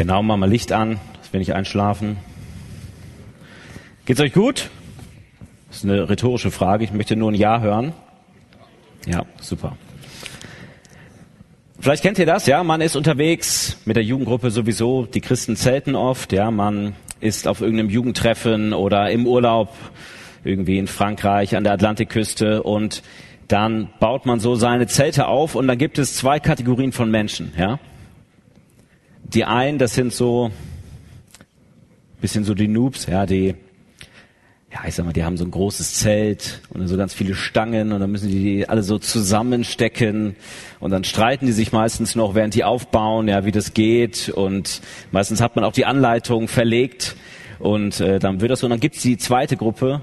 Genau, machen wir Licht an, dass wir nicht einschlafen. Geht's euch gut? Das ist eine rhetorische Frage. Ich möchte nur ein Ja hören. Ja, super. Vielleicht kennt ihr das, ja, man ist unterwegs mit der Jugendgruppe sowieso, die Christen zelten oft, ja, man ist auf irgendeinem Jugendtreffen oder im Urlaub irgendwie in Frankreich an der Atlantikküste und dann baut man so seine Zelte auf und dann gibt es zwei Kategorien von Menschen, ja. Die einen, das sind so bisschen so die Noobs, ja, die ja, ich sag mal, die haben so ein großes Zelt und so ganz viele Stangen und dann müssen die die alle so zusammenstecken und dann streiten die sich meistens noch, während die aufbauen, ja, wie das geht und meistens hat man auch die Anleitung verlegt und äh, dann wird das so und dann gibt's die zweite Gruppe,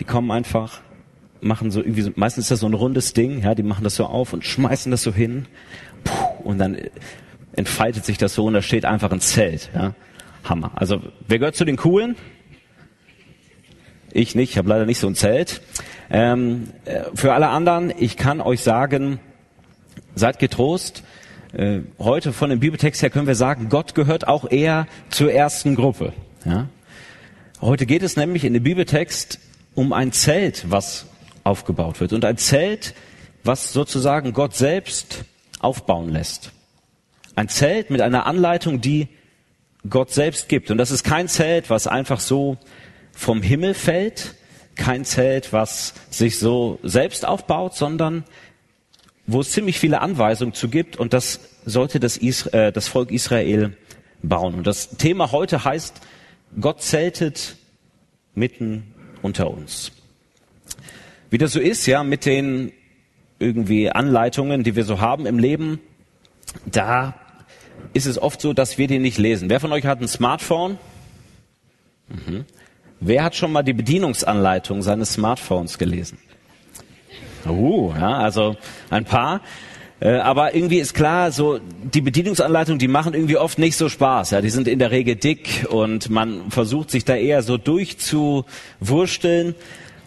die kommen einfach, machen so irgendwie, so, meistens ist das so ein rundes Ding, ja, die machen das so auf und schmeißen das so hin puh, und dann entfaltet sich das so und da steht einfach ein Zelt, ja. Hammer. Also, wer gehört zu den Coolen? Ich nicht, ich habe leider nicht so ein Zelt. Ähm, äh, für alle anderen, ich kann euch sagen, seid getrost. Äh, heute von dem Bibeltext her können wir sagen, Gott gehört auch eher zur ersten Gruppe. Ja? Heute geht es nämlich in dem Bibeltext um ein Zelt, was aufgebaut wird. Und ein Zelt, was sozusagen Gott selbst aufbauen lässt. Ein Zelt mit einer Anleitung, die Gott selbst gibt. Und das ist kein Zelt, was einfach so vom Himmel fällt, kein Zelt, was sich so selbst aufbaut, sondern wo es ziemlich viele Anweisungen zu gibt und das sollte das, Isra äh, das Volk Israel bauen. Und das Thema heute heißt, Gott zeltet mitten unter uns. Wie das so ist, ja, mit den irgendwie Anleitungen, die wir so haben im Leben, da ist es oft so, dass wir die nicht lesen. Wer von euch hat ein Smartphone? Mhm. Wer hat schon mal die Bedienungsanleitung seines Smartphones gelesen? Uh, ja, also ein paar. Äh, aber irgendwie ist klar, so die Bedienungsanleitungen, die machen irgendwie oft nicht so Spaß. Ja, die sind in der Regel dick und man versucht sich da eher so durchzuwursteln.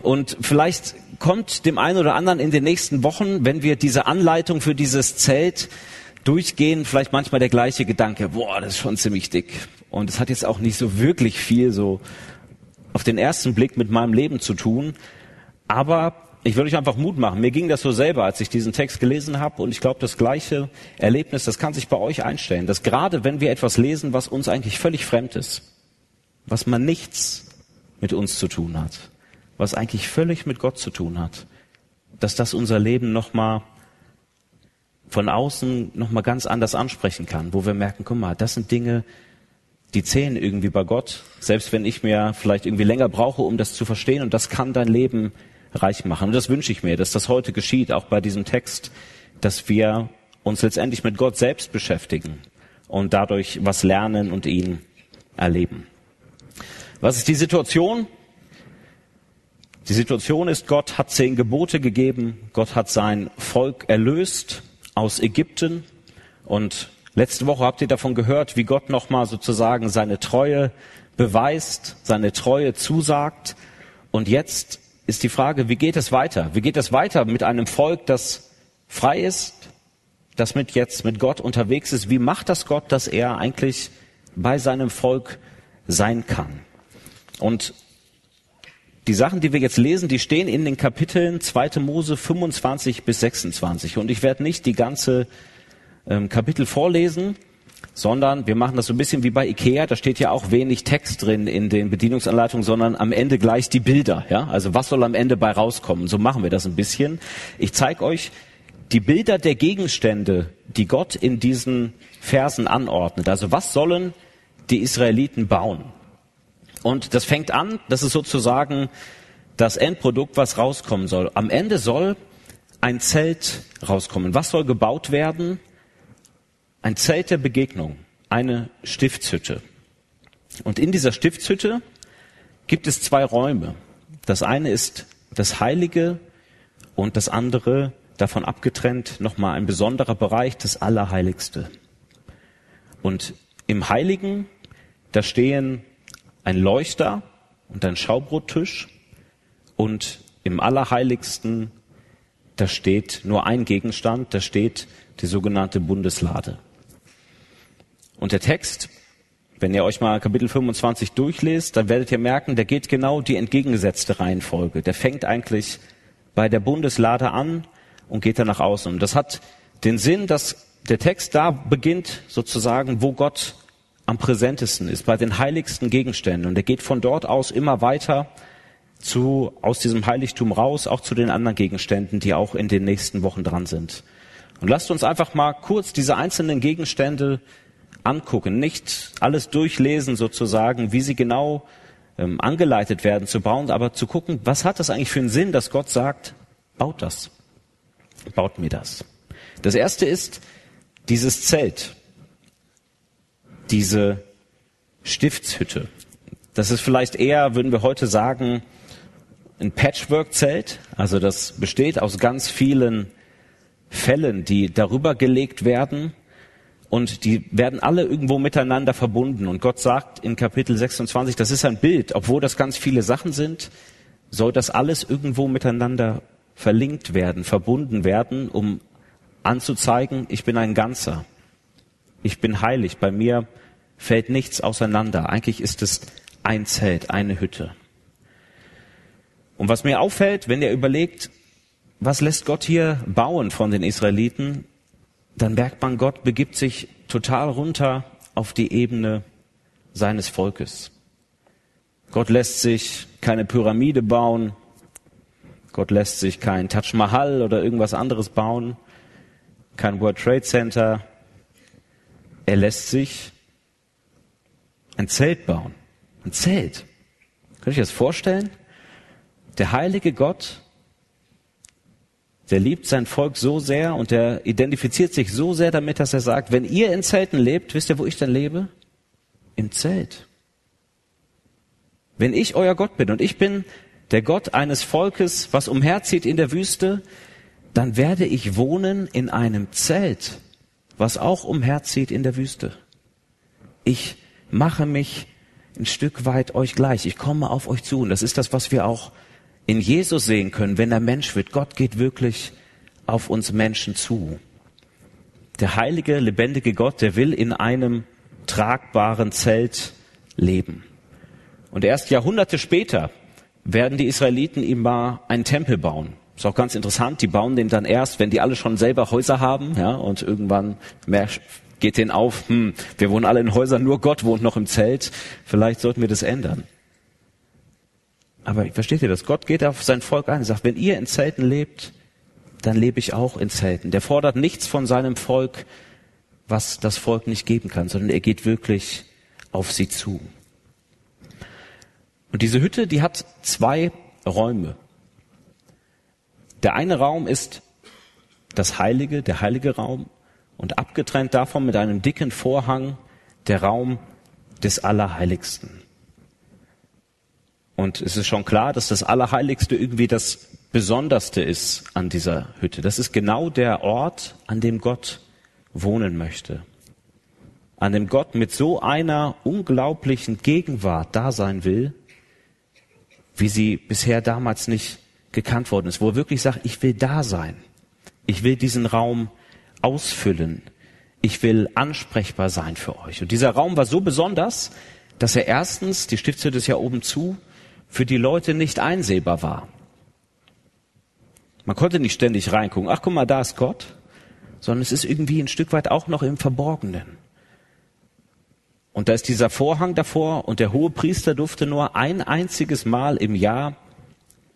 Und vielleicht kommt dem einen oder anderen in den nächsten Wochen, wenn wir diese Anleitung für dieses Zelt durchgehen, vielleicht manchmal der gleiche Gedanke, boah, das ist schon ziemlich dick. Und es hat jetzt auch nicht so wirklich viel so auf den ersten Blick mit meinem Leben zu tun. Aber ich würde euch einfach Mut machen. Mir ging das so selber, als ich diesen Text gelesen habe. Und ich glaube, das gleiche Erlebnis, das kann sich bei euch einstellen. Dass gerade wenn wir etwas lesen, was uns eigentlich völlig fremd ist, was man nichts mit uns zu tun hat, was eigentlich völlig mit Gott zu tun hat, dass das unser Leben nochmal von außen nochmal ganz anders ansprechen kann, wo wir merken, guck mal, das sind Dinge, die zählen irgendwie bei Gott, selbst wenn ich mir vielleicht irgendwie länger brauche, um das zu verstehen. Und das kann dein Leben reich machen. Und das wünsche ich mir, dass das heute geschieht, auch bei diesem Text, dass wir uns letztendlich mit Gott selbst beschäftigen und dadurch was lernen und ihn erleben. Was ist die Situation? Die Situation ist, Gott hat zehn Gebote gegeben, Gott hat sein Volk erlöst aus Ägypten und Letzte Woche habt ihr davon gehört, wie Gott nochmal sozusagen seine Treue beweist, seine Treue zusagt. Und jetzt ist die Frage, wie geht es weiter? Wie geht es weiter mit einem Volk, das frei ist, das mit jetzt mit Gott unterwegs ist? Wie macht das Gott, dass er eigentlich bei seinem Volk sein kann? Und die Sachen, die wir jetzt lesen, die stehen in den Kapiteln 2. Mose 25 bis 26. Und ich werde nicht die ganze ähm, Kapitel vorlesen, sondern wir machen das so ein bisschen wie bei Ikea. Da steht ja auch wenig Text drin in den Bedienungsanleitungen, sondern am Ende gleich die Bilder. Ja, also was soll am Ende bei rauskommen? So machen wir das ein bisschen. Ich zeige euch die Bilder der Gegenstände, die Gott in diesen Versen anordnet. Also was sollen die Israeliten bauen? Und das fängt an, das ist sozusagen das Endprodukt, was rauskommen soll. Am Ende soll ein Zelt rauskommen. Was soll gebaut werden? ein Zelt der Begegnung, eine Stiftshütte. Und in dieser Stiftshütte gibt es zwei Räume. Das eine ist das Heilige und das andere davon abgetrennt nochmal ein besonderer Bereich, das Allerheiligste. Und im Heiligen, da stehen ein Leuchter und ein Schaubrottisch und im Allerheiligsten, da steht nur ein Gegenstand, da steht die sogenannte Bundeslade. Und der Text, wenn ihr euch mal Kapitel 25 durchlest, dann werdet ihr merken, der geht genau die entgegengesetzte Reihenfolge. Der fängt eigentlich bei der Bundeslade an und geht dann nach außen. Und das hat den Sinn, dass der Text da beginnt sozusagen, wo Gott am präsentesten ist, bei den heiligsten Gegenständen. Und er geht von dort aus immer weiter zu, aus diesem Heiligtum raus, auch zu den anderen Gegenständen, die auch in den nächsten Wochen dran sind. Und lasst uns einfach mal kurz diese einzelnen Gegenstände angucken, nicht alles durchlesen sozusagen, wie sie genau ähm, angeleitet werden zu bauen, aber zu gucken, was hat das eigentlich für einen Sinn, dass Gott sagt, baut das, baut mir das. Das erste ist dieses Zelt, diese Stiftshütte. Das ist vielleicht eher, würden wir heute sagen, ein Patchwork-Zelt. Also das besteht aus ganz vielen Fällen, die darüber gelegt werden und die werden alle irgendwo miteinander verbunden. Und Gott sagt in Kapitel 26, das ist ein Bild, obwohl das ganz viele Sachen sind, soll das alles irgendwo miteinander verlinkt werden, verbunden werden, um anzuzeigen, ich bin ein Ganzer. Ich bin heilig. Bei mir fällt nichts auseinander. Eigentlich ist es ein Zelt, eine Hütte. Und was mir auffällt, wenn ihr überlegt, was lässt Gott hier bauen von den Israeliten, dann merkt man, Gott begibt sich total runter auf die Ebene seines Volkes. Gott lässt sich keine Pyramide bauen. Gott lässt sich kein Taj Mahal oder irgendwas anderes bauen. Kein World Trade Center. Er lässt sich ein Zelt bauen. Ein Zelt. Könnt ihr euch das vorstellen? Der heilige Gott, der liebt sein Volk so sehr und der identifiziert sich so sehr damit, dass er sagt, wenn ihr in Zelten lebt, wisst ihr, wo ich denn lebe? Im Zelt. Wenn ich euer Gott bin und ich bin der Gott eines Volkes, was umherzieht in der Wüste, dann werde ich wohnen in einem Zelt, was auch umherzieht in der Wüste. Ich mache mich ein Stück weit euch gleich. Ich komme auf euch zu. Und das ist das, was wir auch in Jesus sehen können, wenn er Mensch wird. Gott geht wirklich auf uns Menschen zu. Der heilige, lebendige Gott, der will in einem tragbaren Zelt leben. Und erst Jahrhunderte später werden die Israeliten ihm mal einen Tempel bauen. Ist auch ganz interessant, die bauen den dann erst, wenn die alle schon selber Häuser haben, ja, und irgendwann mehr geht denen auf, hm, wir wohnen alle in Häusern, nur Gott wohnt noch im Zelt, vielleicht sollten wir das ändern. Aber versteht ihr das? Gott geht auf sein Volk ein und sagt, wenn ihr in Zelten lebt, dann lebe ich auch in Zelten. Der fordert nichts von seinem Volk, was das Volk nicht geben kann, sondern er geht wirklich auf sie zu. Und diese Hütte, die hat zwei Räume. Der eine Raum ist das Heilige, der heilige Raum, und abgetrennt davon mit einem dicken Vorhang der Raum des Allerheiligsten. Und es ist schon klar, dass das Allerheiligste irgendwie das Besonderste ist an dieser Hütte. Das ist genau der Ort, an dem Gott wohnen möchte. An dem Gott mit so einer unglaublichen Gegenwart da sein will, wie sie bisher damals nicht gekannt worden ist, wo er wirklich sagt, ich will da sein. Ich will diesen Raum ausfüllen. Ich will ansprechbar sein für euch. Und dieser Raum war so besonders, dass er erstens, die Stiftshütte ist ja oben zu, für die Leute nicht einsehbar war. Man konnte nicht ständig reingucken, ach guck mal, da ist Gott, sondern es ist irgendwie ein Stück weit auch noch im Verborgenen. Und da ist dieser Vorhang davor und der hohe Priester durfte nur ein einziges Mal im Jahr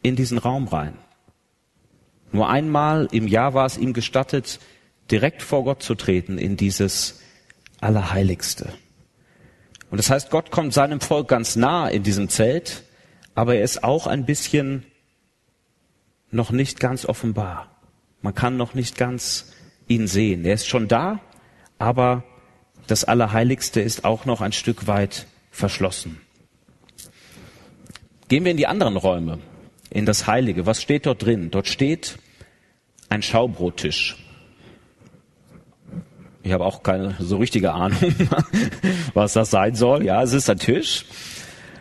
in diesen Raum rein. Nur einmal im Jahr war es ihm gestattet, direkt vor Gott zu treten in dieses Allerheiligste. Und das heißt, Gott kommt seinem Volk ganz nah in diesem Zelt, aber er ist auch ein bisschen noch nicht ganz offenbar. Man kann noch nicht ganz ihn sehen. Er ist schon da, aber das Allerheiligste ist auch noch ein Stück weit verschlossen. Gehen wir in die anderen Räume, in das Heilige. Was steht dort drin? Dort steht ein Schaubrottisch. Ich habe auch keine so richtige Ahnung, was das sein soll. Ja, es ist ein Tisch.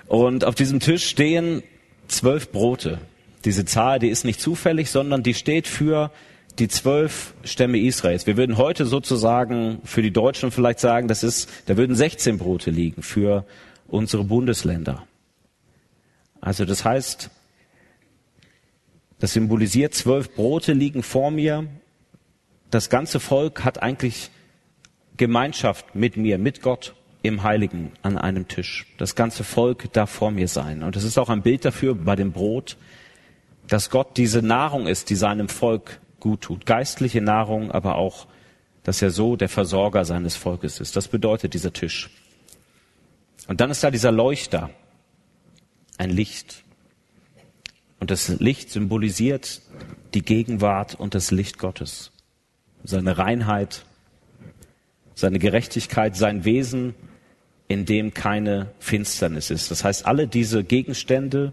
Und auf diesem Tisch stehen zwölf Brote. Diese Zahl, die ist nicht zufällig, sondern die steht für die zwölf Stämme Israels. Wir würden heute sozusagen für die Deutschen vielleicht sagen, das ist, da würden 16 Brote liegen für unsere Bundesländer. Also das heißt, das symbolisiert, zwölf Brote liegen vor mir. Das ganze Volk hat eigentlich Gemeinschaft mit mir, mit Gott im Heiligen an einem Tisch. Das ganze Volk darf vor mir sein. Und es ist auch ein Bild dafür bei dem Brot, dass Gott diese Nahrung ist, die seinem Volk gut tut. Geistliche Nahrung, aber auch, dass er so der Versorger seines Volkes ist. Das bedeutet dieser Tisch. Und dann ist da dieser Leuchter, ein Licht. Und das Licht symbolisiert die Gegenwart und das Licht Gottes. Seine Reinheit, seine Gerechtigkeit, sein Wesen, in dem keine Finsternis ist. Das heißt, alle diese Gegenstände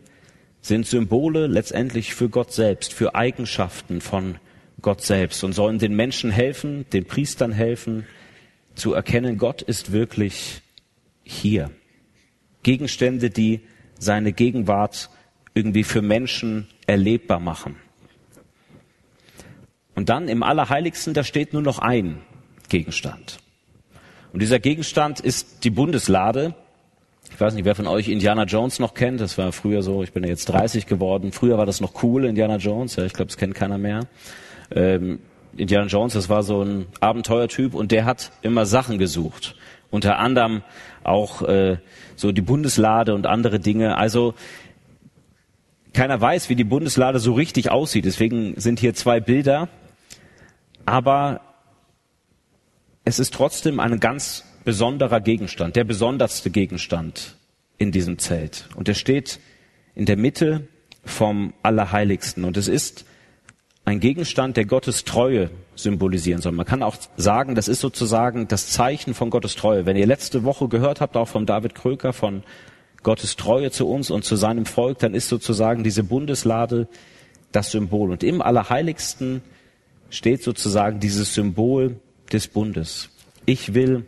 sind Symbole letztendlich für Gott selbst, für Eigenschaften von Gott selbst und sollen den Menschen helfen, den Priestern helfen, zu erkennen, Gott ist wirklich hier. Gegenstände, die seine Gegenwart irgendwie für Menschen erlebbar machen. Und dann im Allerheiligsten, da steht nur noch ein Gegenstand. Und dieser Gegenstand ist die Bundeslade. Ich weiß nicht, wer von euch Indiana Jones noch kennt. Das war früher so, ich bin ja jetzt 30 geworden. Früher war das noch cool, Indiana Jones. Ja, ich glaube, es kennt keiner mehr. Ähm, Indiana Jones, das war so ein Abenteuertyp und der hat immer Sachen gesucht. Unter anderem auch äh, so die Bundeslade und andere Dinge. Also keiner weiß, wie die Bundeslade so richtig aussieht. Deswegen sind hier zwei Bilder. Aber es ist trotzdem ein ganz besonderer Gegenstand, der besonderste Gegenstand in diesem Zelt. Und er steht in der Mitte vom Allerheiligsten. Und es ist ein Gegenstand, der Gottes Treue symbolisieren soll. Man kann auch sagen, das ist sozusagen das Zeichen von Gottes Treue. Wenn ihr letzte Woche gehört habt, auch von David Kröker, von Gottes Treue zu uns und zu seinem Volk, dann ist sozusagen diese Bundeslade das Symbol. Und im Allerheiligsten steht sozusagen dieses Symbol des Bundes. Ich will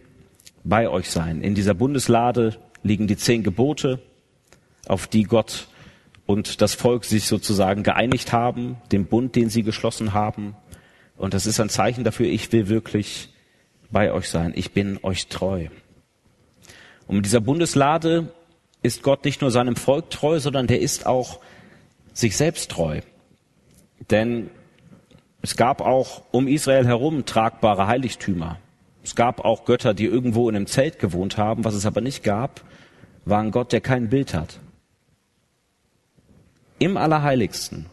bei euch sein. In dieser Bundeslade liegen die zehn Gebote, auf die Gott und das Volk sich sozusagen geeinigt haben, dem Bund, den sie geschlossen haben. Und das ist ein Zeichen dafür, ich will wirklich bei euch sein. Ich bin euch treu. Und mit dieser Bundeslade ist Gott nicht nur seinem Volk treu, sondern der ist auch sich selbst treu. Denn es gab auch um Israel herum tragbare Heiligtümer. Es gab auch Götter, die irgendwo in einem Zelt gewohnt haben. Was es aber nicht gab, war ein Gott, der kein Bild hat. Im Allerheiligsten,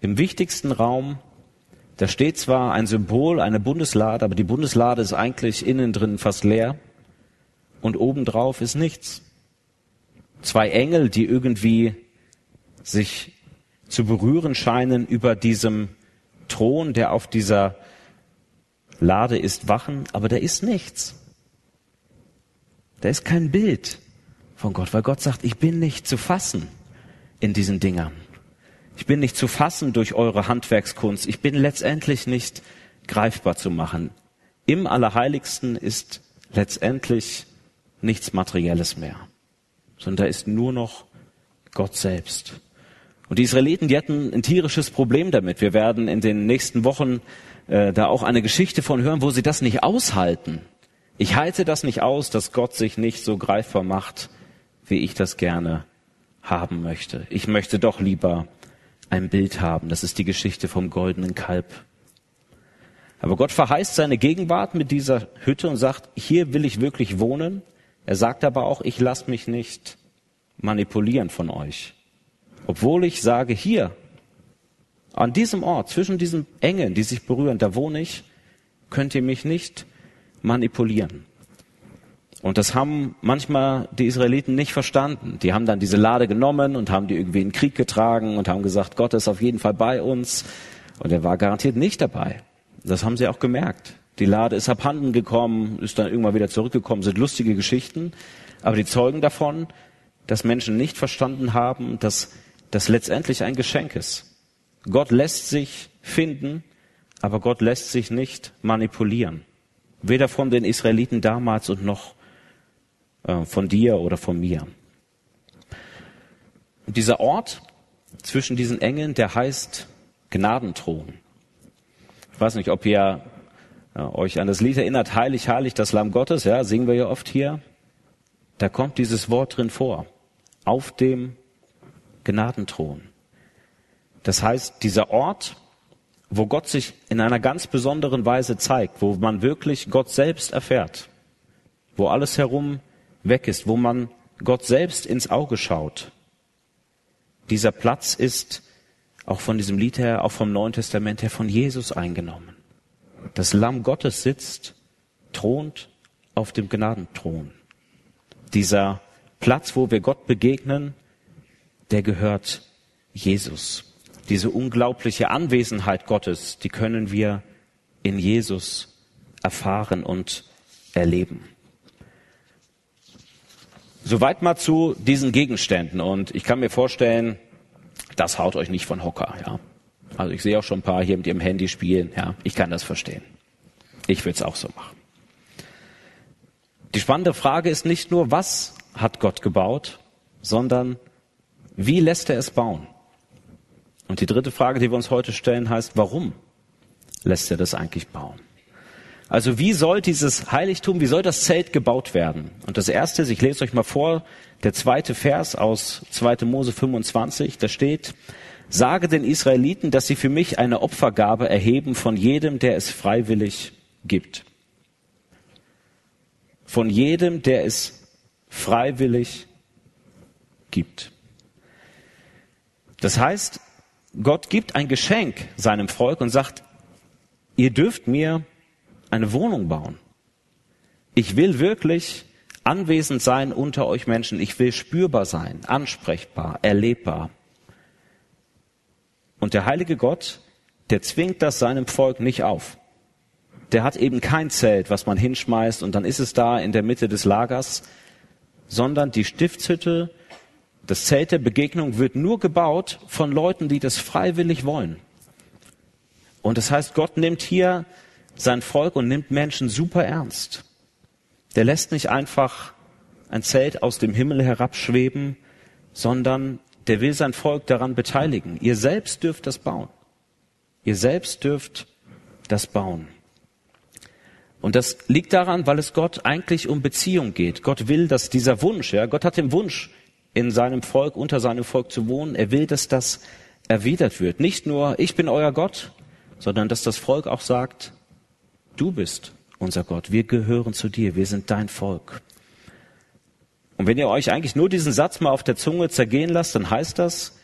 im wichtigsten Raum, da steht zwar ein Symbol, eine Bundeslade, aber die Bundeslade ist eigentlich innen drin fast leer und obendrauf ist nichts. Zwei Engel, die irgendwie sich zu berühren scheinen über diesem Thron, der auf dieser Lade ist, wachen, aber da ist nichts. Da ist kein Bild von Gott, weil Gott sagt, ich bin nicht zu fassen in diesen Dingern. Ich bin nicht zu fassen durch eure Handwerkskunst. Ich bin letztendlich nicht greifbar zu machen. Im Allerheiligsten ist letztendlich nichts Materielles mehr, sondern da ist nur noch Gott selbst. Und die Israeliten, die hatten ein tierisches Problem damit. Wir werden in den nächsten Wochen äh, da auch eine Geschichte von hören, wo sie das nicht aushalten. Ich halte das nicht aus, dass Gott sich nicht so greifbar macht, wie ich das gerne haben möchte. Ich möchte doch lieber ein Bild haben. Das ist die Geschichte vom goldenen Kalb. Aber Gott verheißt seine Gegenwart mit dieser Hütte und sagt, hier will ich wirklich wohnen. Er sagt aber auch, ich lasse mich nicht manipulieren von euch. Obwohl ich sage, hier, an diesem Ort, zwischen diesen Engen, die sich berühren, da wohne ich, könnt ihr mich nicht manipulieren. Und das haben manchmal die Israeliten nicht verstanden. Die haben dann diese Lade genommen und haben die irgendwie in den Krieg getragen und haben gesagt, Gott ist auf jeden Fall bei uns. Und er war garantiert nicht dabei. Das haben sie auch gemerkt. Die Lade ist abhanden gekommen, ist dann irgendwann wieder zurückgekommen, sind lustige Geschichten. Aber die Zeugen davon, dass Menschen nicht verstanden haben, dass das letztendlich ein Geschenk ist. Gott lässt sich finden, aber Gott lässt sich nicht manipulieren. Weder von den Israeliten damals und noch äh, von dir oder von mir. Und dieser Ort zwischen diesen Engeln, der heißt Gnadenthron. Ich weiß nicht, ob ihr ja, euch an das Lied erinnert, heilig, heilig, das Lamm Gottes, ja, singen wir ja oft hier. Da kommt dieses Wort drin vor. Auf dem Gnadenthron. Das heißt, dieser Ort, wo Gott sich in einer ganz besonderen Weise zeigt, wo man wirklich Gott selbst erfährt, wo alles herum weg ist, wo man Gott selbst ins Auge schaut. Dieser Platz ist auch von diesem Lied her, auch vom Neuen Testament her von Jesus eingenommen. Das Lamm Gottes sitzt, thront auf dem Gnadenthron. Dieser Platz, wo wir Gott begegnen, der gehört Jesus. Diese unglaubliche Anwesenheit Gottes, die können wir in Jesus erfahren und erleben. Soweit mal zu diesen Gegenständen. Und ich kann mir vorstellen, das haut euch nicht von Hocker, ja. Also ich sehe auch schon ein paar hier mit ihrem Handy spielen, ja. Ich kann das verstehen. Ich würde es auch so machen. Die spannende Frage ist nicht nur, was hat Gott gebaut, sondern wie lässt er es bauen? Und die dritte Frage, die wir uns heute stellen, heißt, warum lässt er das eigentlich bauen? Also wie soll dieses Heiligtum, wie soll das Zelt gebaut werden? Und das erste ist, ich lese euch mal vor, der zweite Vers aus 2. Mose 25, da steht, sage den Israeliten, dass sie für mich eine Opfergabe erheben von jedem, der es freiwillig gibt. Von jedem, der es freiwillig gibt. Das heißt, Gott gibt ein Geschenk seinem Volk und sagt, ihr dürft mir eine Wohnung bauen. Ich will wirklich anwesend sein unter euch Menschen. Ich will spürbar sein, ansprechbar, erlebbar. Und der heilige Gott, der zwingt das seinem Volk nicht auf. Der hat eben kein Zelt, was man hinschmeißt und dann ist es da in der Mitte des Lagers, sondern die Stiftshütte, das Zelt der Begegnung wird nur gebaut von Leuten, die das freiwillig wollen. Und das heißt, Gott nimmt hier sein Volk und nimmt Menschen super ernst. Der lässt nicht einfach ein Zelt aus dem Himmel herabschweben, sondern der will sein Volk daran beteiligen. Ihr selbst dürft das bauen. Ihr selbst dürft das bauen. Und das liegt daran, weil es Gott eigentlich um Beziehung geht. Gott will, dass dieser Wunsch, ja, Gott hat den Wunsch, in seinem Volk, unter seinem Volk zu wohnen. Er will, dass das erwidert wird. Nicht nur, ich bin euer Gott, sondern dass das Volk auch sagt, du bist unser Gott. Wir gehören zu dir. Wir sind dein Volk. Und wenn ihr euch eigentlich nur diesen Satz mal auf der Zunge zergehen lasst, dann heißt das,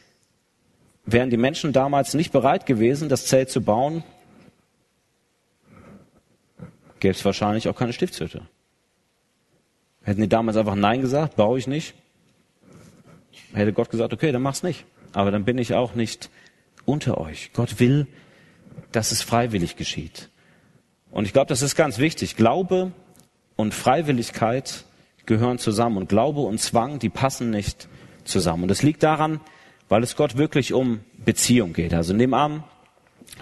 wären die Menschen damals nicht bereit gewesen, das Zelt zu bauen, gäbe es wahrscheinlich auch keine Stiftshütte. Hätten die damals einfach Nein gesagt, baue ich nicht, hätte Gott gesagt, okay, dann mach's nicht. Aber dann bin ich auch nicht unter euch. Gott will, dass es freiwillig geschieht. Und ich glaube, das ist ganz wichtig. Glaube und Freiwilligkeit gehören zusammen. Und Glaube und Zwang, die passen nicht zusammen. Und das liegt daran, weil es Gott wirklich um Beziehung geht. Also nimm an,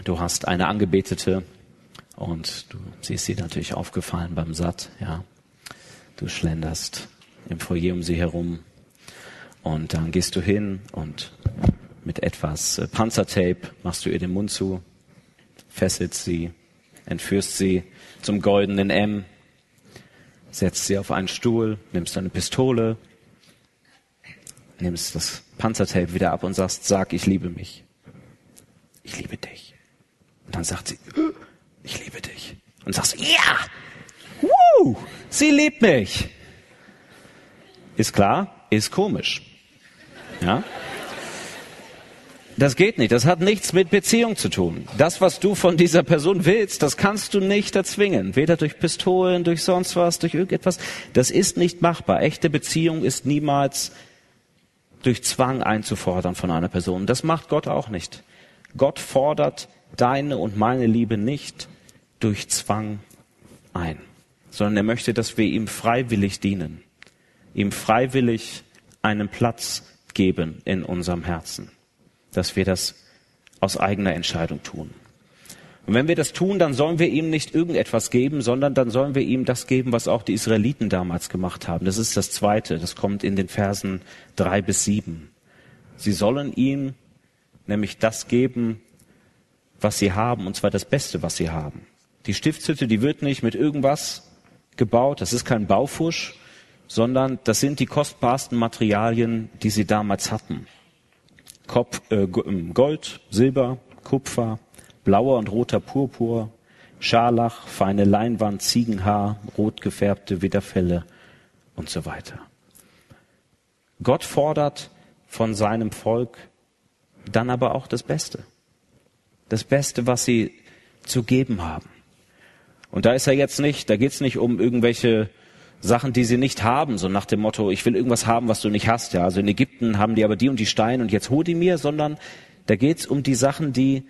du hast eine Angebetete und du siehst sie natürlich aufgefallen beim Satt, ja. Du schlenderst im Foyer um sie herum und dann gehst du hin und mit etwas äh, Panzertape machst du ihr den Mund zu, fesselst sie, entführst sie zum goldenen M, setzt sie auf einen Stuhl, nimmst eine Pistole, nimmst das Panzertape wieder ab und sagst, sag, ich liebe mich. Ich liebe dich. Und dann sagt sie, ich liebe dich. Und sagst, ja, Woo, sie liebt mich. Ist klar, ist komisch. Ja? Das geht nicht. Das hat nichts mit Beziehung zu tun. Das, was du von dieser Person willst, das kannst du nicht erzwingen. Weder durch Pistolen, durch sonst was, durch irgendetwas. Das ist nicht machbar. Echte Beziehung ist niemals durch Zwang einzufordern von einer Person. Das macht Gott auch nicht. Gott fordert deine und meine Liebe nicht durch Zwang ein, sondern er möchte, dass wir ihm freiwillig dienen, ihm freiwillig einen Platz geben in unserem Herzen, dass wir das aus eigener Entscheidung tun. Und wenn wir das tun, dann sollen wir ihm nicht irgendetwas geben, sondern dann sollen wir ihm das geben, was auch die Israeliten damals gemacht haben. Das ist das Zweite, das kommt in den Versen drei bis sieben. Sie sollen ihm nämlich das geben, was sie haben, und zwar das Beste, was sie haben. Die Stiftshütte, die wird nicht mit irgendwas gebaut, das ist kein Baufusch, sondern das sind die kostbarsten Materialien, die sie damals hatten. Kopf, äh, ähm, Gold, Silber, Kupfer, blauer und roter Purpur, Scharlach, feine Leinwand, Ziegenhaar, rot gefärbte Widderfelle und so weiter. Gott fordert von seinem Volk dann aber auch das Beste. Das Beste, was sie zu geben haben. Und da ist er jetzt nicht, da geht es nicht um irgendwelche Sachen, die sie nicht haben, so nach dem Motto, ich will irgendwas haben, was du nicht hast. Ja, also in Ägypten haben die aber die und die Steine und jetzt hol die mir, sondern da geht es um die Sachen, die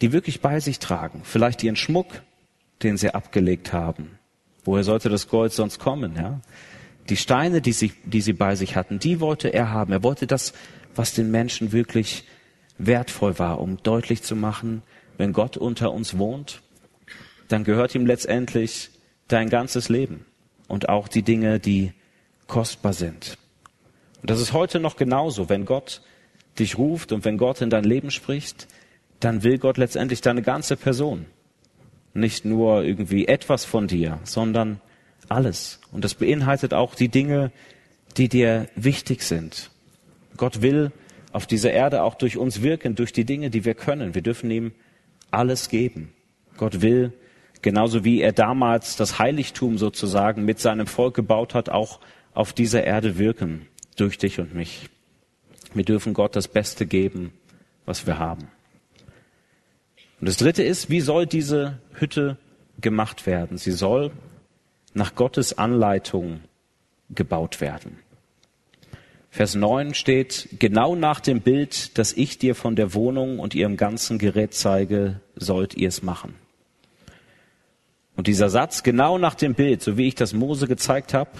die wirklich bei sich tragen. Vielleicht ihren Schmuck, den sie abgelegt haben. Woher sollte das Gold sonst kommen? Ja, die Steine, die sie, die sie bei sich hatten, die wollte er haben. Er wollte das, was den Menschen wirklich wertvoll war, um deutlich zu machen, wenn Gott unter uns wohnt, dann gehört ihm letztendlich dein ganzes Leben und auch die Dinge, die kostbar sind. Und das ist heute noch genauso. Wenn Gott dich ruft und wenn Gott in dein Leben spricht, dann will Gott letztendlich deine ganze Person. Nicht nur irgendwie etwas von dir, sondern alles. Und das beinhaltet auch die Dinge, die dir wichtig sind. Gott will auf dieser Erde auch durch uns wirken, durch die Dinge, die wir können. Wir dürfen ihm alles geben. Gott will genauso wie er damals das Heiligtum sozusagen mit seinem Volk gebaut hat, auch auf dieser Erde wirken, durch dich und mich. Wir dürfen Gott das Beste geben, was wir haben. Und das Dritte ist, wie soll diese Hütte gemacht werden? Sie soll nach Gottes Anleitung gebaut werden. Vers 9 steht, genau nach dem Bild, das ich dir von der Wohnung und ihrem ganzen Gerät zeige, sollt ihr es machen. Und dieser Satz, genau nach dem Bild, so wie ich das Mose gezeigt habe,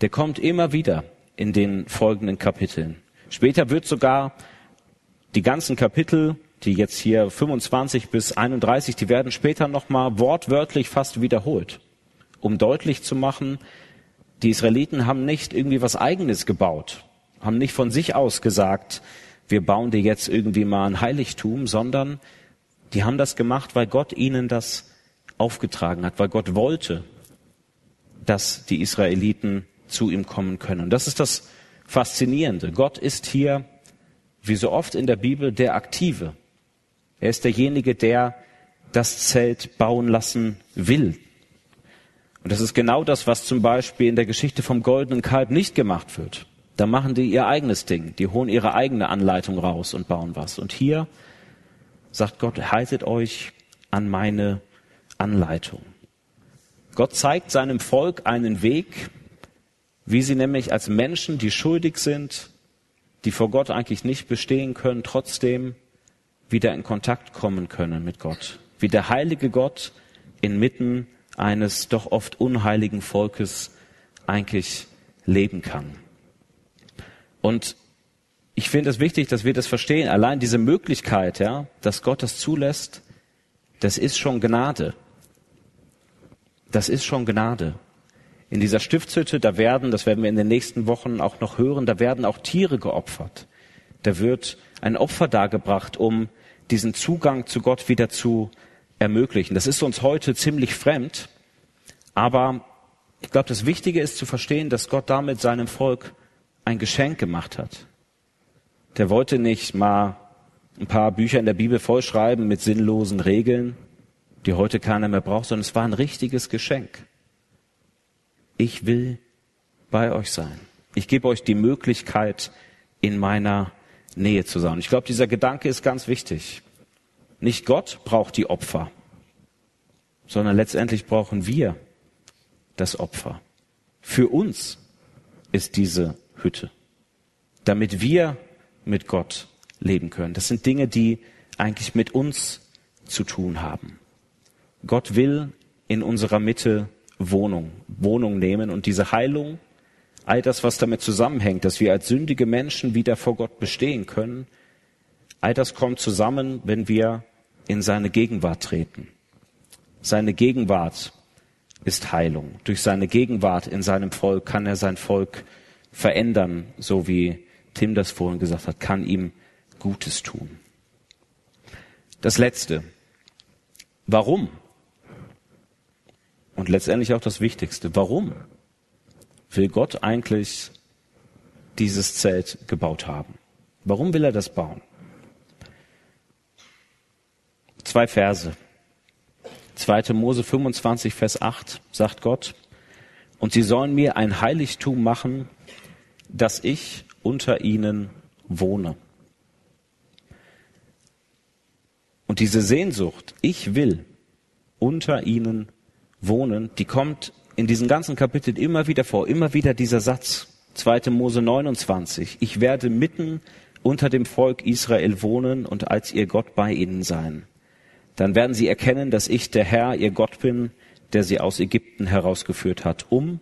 der kommt immer wieder in den folgenden Kapiteln. Später wird sogar die ganzen Kapitel, die jetzt hier 25 bis 31, die werden später nochmal wortwörtlich fast wiederholt, um deutlich zu machen, die Israeliten haben nicht irgendwie was Eigenes gebaut, haben nicht von sich aus gesagt, wir bauen dir jetzt irgendwie mal ein Heiligtum, sondern die haben das gemacht, weil Gott ihnen das aufgetragen hat, weil Gott wollte, dass die Israeliten zu ihm kommen können. Und das ist das Faszinierende. Gott ist hier, wie so oft in der Bibel, der Aktive. Er ist derjenige, der das Zelt bauen lassen will. Und das ist genau das, was zum Beispiel in der Geschichte vom goldenen Kalb nicht gemacht wird. Da machen die ihr eigenes Ding. Die holen ihre eigene Anleitung raus und bauen was. Und hier sagt Gott, haltet euch an meine Anleitung. Gott zeigt seinem Volk einen Weg, wie sie nämlich als Menschen, die schuldig sind, die vor Gott eigentlich nicht bestehen können, trotzdem wieder in Kontakt kommen können mit Gott. Wie der heilige Gott inmitten eines doch oft unheiligen Volkes eigentlich leben kann. Und ich finde es wichtig, dass wir das verstehen. Allein diese Möglichkeit, ja, dass Gott das zulässt, das ist schon Gnade. Das ist schon Gnade. In dieser Stiftshütte, da werden, das werden wir in den nächsten Wochen auch noch hören, da werden auch Tiere geopfert. Da wird ein Opfer dargebracht, um diesen Zugang zu Gott wieder zu ermöglichen. Das ist uns heute ziemlich fremd, aber ich glaube, das Wichtige ist zu verstehen, dass Gott damit seinem Volk ein Geschenk gemacht hat. Der wollte nicht mal ein paar Bücher in der Bibel vollschreiben mit sinnlosen Regeln, die heute keiner mehr braucht, sondern es war ein richtiges Geschenk. Ich will bei euch sein. Ich gebe euch die Möglichkeit, in meiner Nähe zu sein. Ich glaube, dieser Gedanke ist ganz wichtig. Nicht Gott braucht die Opfer, sondern letztendlich brauchen wir das Opfer. Für uns ist diese Hütte, damit wir mit Gott leben können. Das sind Dinge, die eigentlich mit uns zu tun haben. Gott will in unserer Mitte Wohnung, Wohnung nehmen und diese Heilung, all das, was damit zusammenhängt, dass wir als sündige Menschen wieder vor Gott bestehen können, all das kommt zusammen, wenn wir in seine Gegenwart treten. Seine Gegenwart ist Heilung. Durch seine Gegenwart in seinem Volk kann er sein Volk verändern, so wie Tim das vorhin gesagt hat, kann ihm Gutes tun. Das Letzte, Warum? Und letztendlich auch das Wichtigste. Warum will Gott eigentlich dieses Zelt gebaut haben? Warum will er das bauen? Zwei Verse. 2. Mose 25, Vers 8 sagt Gott, und sie sollen mir ein Heiligtum machen, dass ich unter ihnen wohne. Und diese Sehnsucht, ich will unter ihnen wohnen, die kommt in diesen ganzen Kapiteln immer wieder vor, immer wieder dieser Satz. 2. Mose 29. Ich werde mitten unter dem Volk Israel wohnen und als ihr Gott bei ihnen sein. Dann werden sie erkennen, dass ich der Herr, ihr Gott bin, der sie aus Ägypten herausgeführt hat, um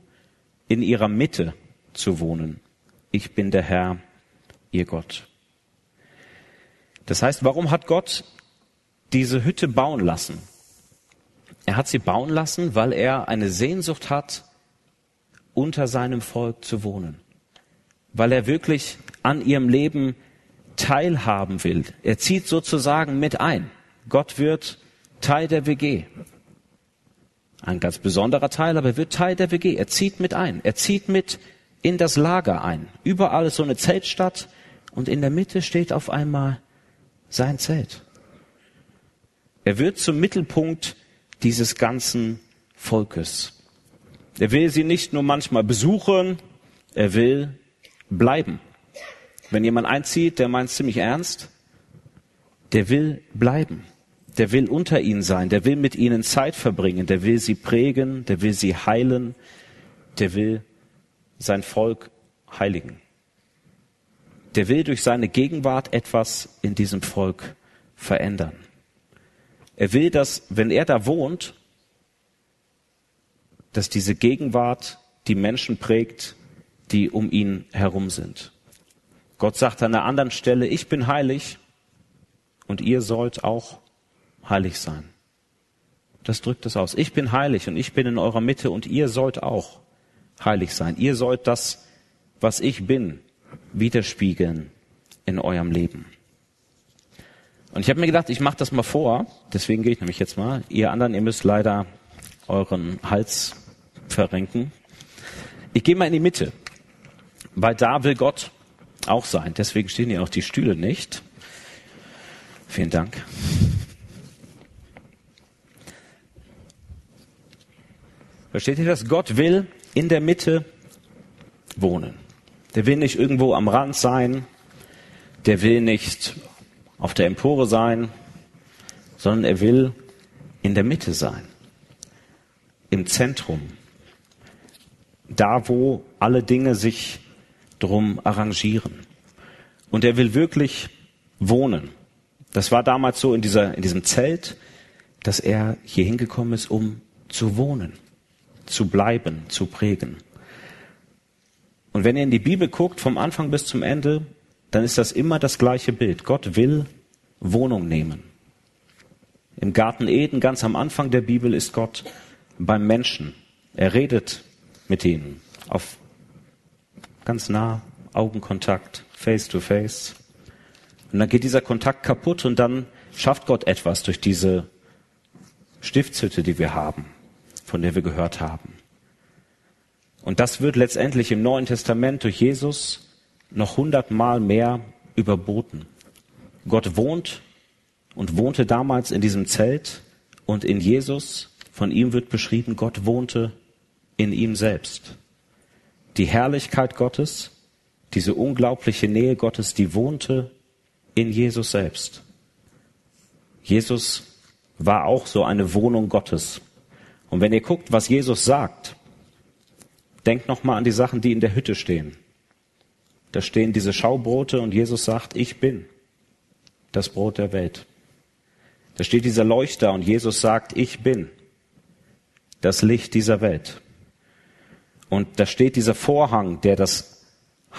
in ihrer Mitte zu wohnen. Ich bin der Herr, ihr Gott. Das heißt, warum hat Gott diese Hütte bauen lassen? Er hat sie bauen lassen, weil er eine Sehnsucht hat, unter seinem Volk zu wohnen. Weil er wirklich an ihrem Leben teilhaben will. Er zieht sozusagen mit ein. Gott wird Teil der WG. Ein ganz besonderer Teil, aber er wird Teil der WG. Er zieht mit ein. Er zieht mit in das Lager ein. Überall ist so eine Zeltstadt und in der Mitte steht auf einmal sein Zelt. Er wird zum Mittelpunkt dieses ganzen Volkes. Er will sie nicht nur manchmal besuchen, er will bleiben. Wenn jemand einzieht, der meint ziemlich ernst, der will bleiben. Der will unter ihnen sein, der will mit ihnen Zeit verbringen, der will sie prägen, der will sie heilen, der will sein Volk heiligen. Der will durch seine Gegenwart etwas in diesem Volk verändern. Er will, dass, wenn er da wohnt, dass diese Gegenwart die Menschen prägt, die um ihn herum sind. Gott sagt an einer anderen Stelle, ich bin heilig und ihr sollt auch heilig sein. Das drückt es aus. Ich bin heilig und ich bin in eurer Mitte und ihr sollt auch heilig sein. Ihr sollt das, was ich bin, widerspiegeln in eurem Leben. Und ich habe mir gedacht, ich mache das mal vor, deswegen gehe ich nämlich jetzt mal. Ihr anderen, ihr müsst leider euren Hals verrenken. Ich gehe mal in die Mitte, weil da will Gott auch sein. Deswegen stehen hier auch die Stühle nicht. Vielen Dank. Versteht ihr das? Gott will in der Mitte wohnen. Der will nicht irgendwo am Rand sein. Der will nicht auf der Empore sein, sondern er will in der Mitte sein. Im Zentrum. Da, wo alle Dinge sich drum arrangieren. Und er will wirklich wohnen. Das war damals so in dieser, in diesem Zelt, dass er hier hingekommen ist, um zu wohnen, zu bleiben, zu prägen. Und wenn ihr in die Bibel guckt, vom Anfang bis zum Ende, dann ist das immer das gleiche Bild. Gott will Wohnung nehmen. Im Garten Eden, ganz am Anfang der Bibel, ist Gott beim Menschen. Er redet mit ihnen auf ganz nah, Augenkontakt, face to face. Und dann geht dieser Kontakt kaputt und dann schafft Gott etwas durch diese Stiftshütte, die wir haben, von der wir gehört haben. Und das wird letztendlich im Neuen Testament durch Jesus noch hundertmal mehr überboten. Gott wohnt und wohnte damals in diesem Zelt und in Jesus, von ihm wird beschrieben, Gott wohnte in ihm selbst. Die Herrlichkeit Gottes, diese unglaubliche Nähe Gottes, die wohnte in Jesus selbst. Jesus war auch so eine Wohnung Gottes. Und wenn ihr guckt, was Jesus sagt, denkt noch mal an die Sachen, die in der Hütte stehen. Da stehen diese Schaubrote und Jesus sagt, ich bin das Brot der Welt. Da steht dieser Leuchter und Jesus sagt, ich bin das Licht dieser Welt. Und da steht dieser Vorhang, der das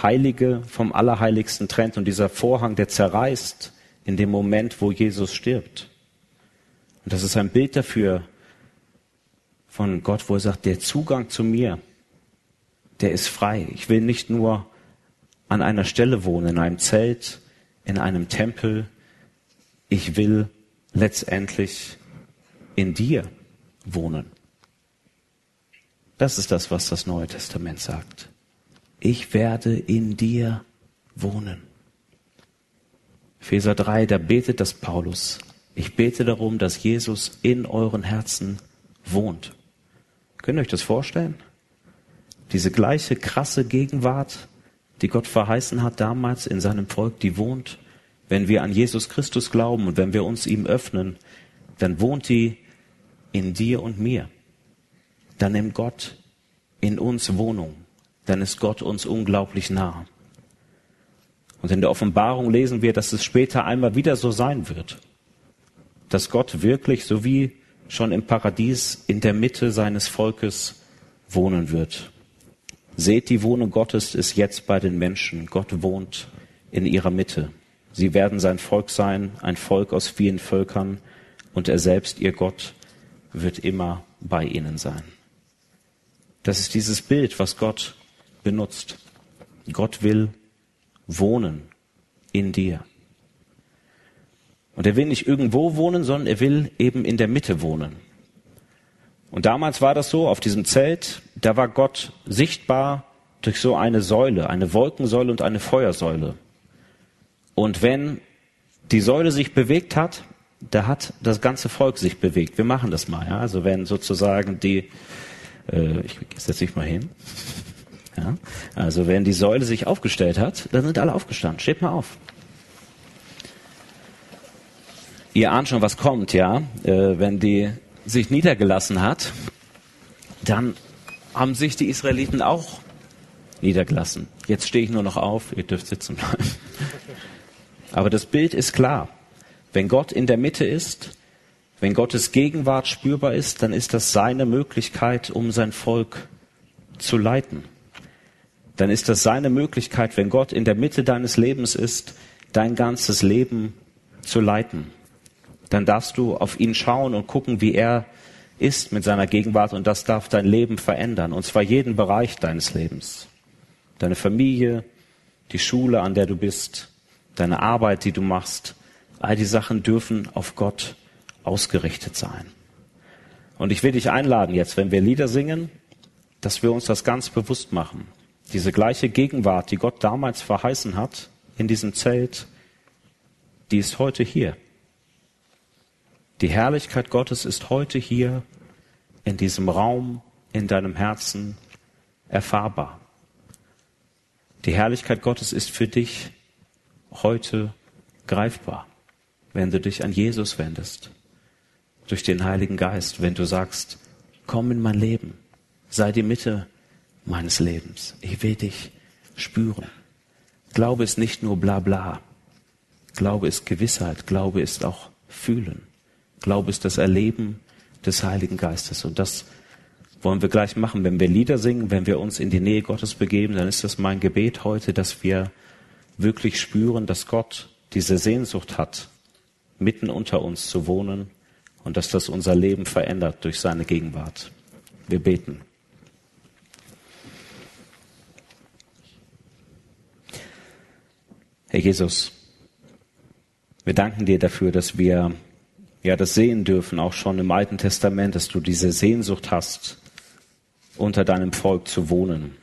Heilige vom Allerheiligsten trennt und dieser Vorhang, der zerreißt in dem Moment, wo Jesus stirbt. Und das ist ein Bild dafür von Gott, wo er sagt, der Zugang zu mir, der ist frei. Ich will nicht nur an einer Stelle wohnen, in einem Zelt, in einem Tempel. Ich will letztendlich in dir wohnen. Das ist das, was das Neue Testament sagt. Ich werde in dir wohnen. Epheser 3, da betet das Paulus. Ich bete darum, dass Jesus in euren Herzen wohnt. Könnt ihr euch das vorstellen? Diese gleiche krasse Gegenwart, die Gott verheißen hat damals in seinem Volk, die wohnt, wenn wir an Jesus Christus glauben und wenn wir uns ihm öffnen, dann wohnt die in dir und mir. Dann nimmt Gott in uns Wohnung. Dann ist Gott uns unglaublich nah. Und in der Offenbarung lesen wir, dass es später einmal wieder so sein wird. Dass Gott wirklich, so wie schon im Paradies, in der Mitte seines Volkes wohnen wird. Seht, die Wohnung Gottes ist jetzt bei den Menschen. Gott wohnt in ihrer Mitte. Sie werden sein Volk sein, ein Volk aus vielen Völkern, und er selbst, ihr Gott, wird immer bei ihnen sein. Das ist dieses Bild, was Gott benutzt. Gott will wohnen in dir. Und er will nicht irgendwo wohnen, sondern er will eben in der Mitte wohnen. Und damals war das so, auf diesem Zelt, da war Gott sichtbar durch so eine Säule, eine Wolkensäule und eine Feuersäule. Und wenn die Säule sich bewegt hat, da hat das ganze Volk sich bewegt. Wir machen das mal. Ja? Also wenn sozusagen die, äh, ich setze mich mal hin. Ja? Also wenn die Säule sich aufgestellt hat, dann sind alle aufgestanden. Steht mal auf. Ihr ahnt schon, was kommt, ja? Äh, wenn die sich niedergelassen hat, dann haben sich die Israeliten auch niedergelassen. Jetzt stehe ich nur noch auf, ihr dürft sitzen bleiben. Aber das Bild ist klar. Wenn Gott in der Mitte ist, wenn Gottes Gegenwart spürbar ist, dann ist das seine Möglichkeit, um sein Volk zu leiten. Dann ist das seine Möglichkeit, wenn Gott in der Mitte deines Lebens ist, dein ganzes Leben zu leiten dann darfst du auf ihn schauen und gucken, wie er ist mit seiner Gegenwart und das darf dein Leben verändern, und zwar jeden Bereich deines Lebens. Deine Familie, die Schule, an der du bist, deine Arbeit, die du machst, all die Sachen dürfen auf Gott ausgerichtet sein. Und ich will dich einladen jetzt, wenn wir Lieder singen, dass wir uns das ganz bewusst machen. Diese gleiche Gegenwart, die Gott damals verheißen hat in diesem Zelt, die ist heute hier. Die Herrlichkeit Gottes ist heute hier in diesem Raum, in deinem Herzen erfahrbar. Die Herrlichkeit Gottes ist für dich heute greifbar, wenn du dich an Jesus wendest, durch den Heiligen Geist, wenn du sagst, komm in mein Leben, sei die Mitte meines Lebens, ich will dich spüren. Glaube ist nicht nur bla bla, Glaube ist Gewissheit, Glaube ist auch Fühlen. Glaube ist das Erleben des Heiligen Geistes. Und das wollen wir gleich machen. Wenn wir Lieder singen, wenn wir uns in die Nähe Gottes begeben, dann ist das mein Gebet heute, dass wir wirklich spüren, dass Gott diese Sehnsucht hat, mitten unter uns zu wohnen und dass das unser Leben verändert durch seine Gegenwart. Wir beten. Herr Jesus, wir danken dir dafür, dass wir ja das sehen dürfen, auch schon im Alten Testament, dass du diese Sehnsucht hast, unter deinem Volk zu wohnen.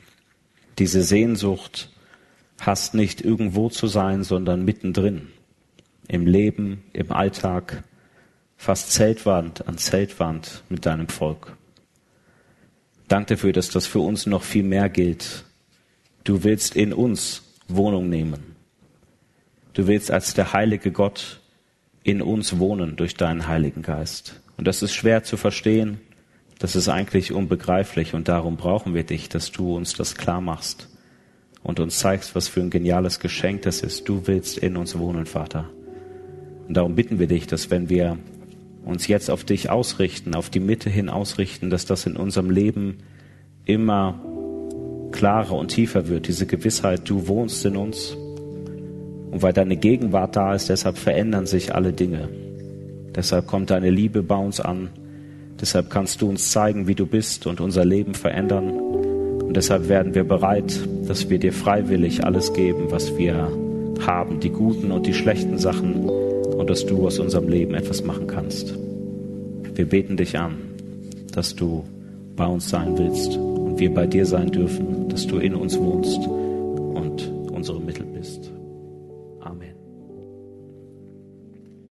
Diese Sehnsucht hast nicht irgendwo zu sein, sondern mittendrin. Im Leben, im Alltag, fast Zeltwand an Zeltwand mit deinem Volk. Dank dafür, dass das für uns noch viel mehr gilt. Du willst in uns Wohnung nehmen. Du willst als der heilige Gott in uns wohnen durch deinen Heiligen Geist. Und das ist schwer zu verstehen, das ist eigentlich unbegreiflich und darum brauchen wir dich, dass du uns das klar machst und uns zeigst, was für ein geniales Geschenk das ist. Du willst in uns wohnen, Vater. Und darum bitten wir dich, dass wenn wir uns jetzt auf dich ausrichten, auf die Mitte hin ausrichten, dass das in unserem Leben immer klarer und tiefer wird, diese Gewissheit, du wohnst in uns und weil deine Gegenwart da ist, deshalb verändern sich alle Dinge. Deshalb kommt deine Liebe bei uns an. Deshalb kannst du uns zeigen, wie du bist und unser Leben verändern. Und deshalb werden wir bereit, dass wir dir freiwillig alles geben, was wir haben, die guten und die schlechten Sachen, und dass du aus unserem Leben etwas machen kannst. Wir beten dich an, dass du bei uns sein willst und wir bei dir sein dürfen, dass du in uns wohnst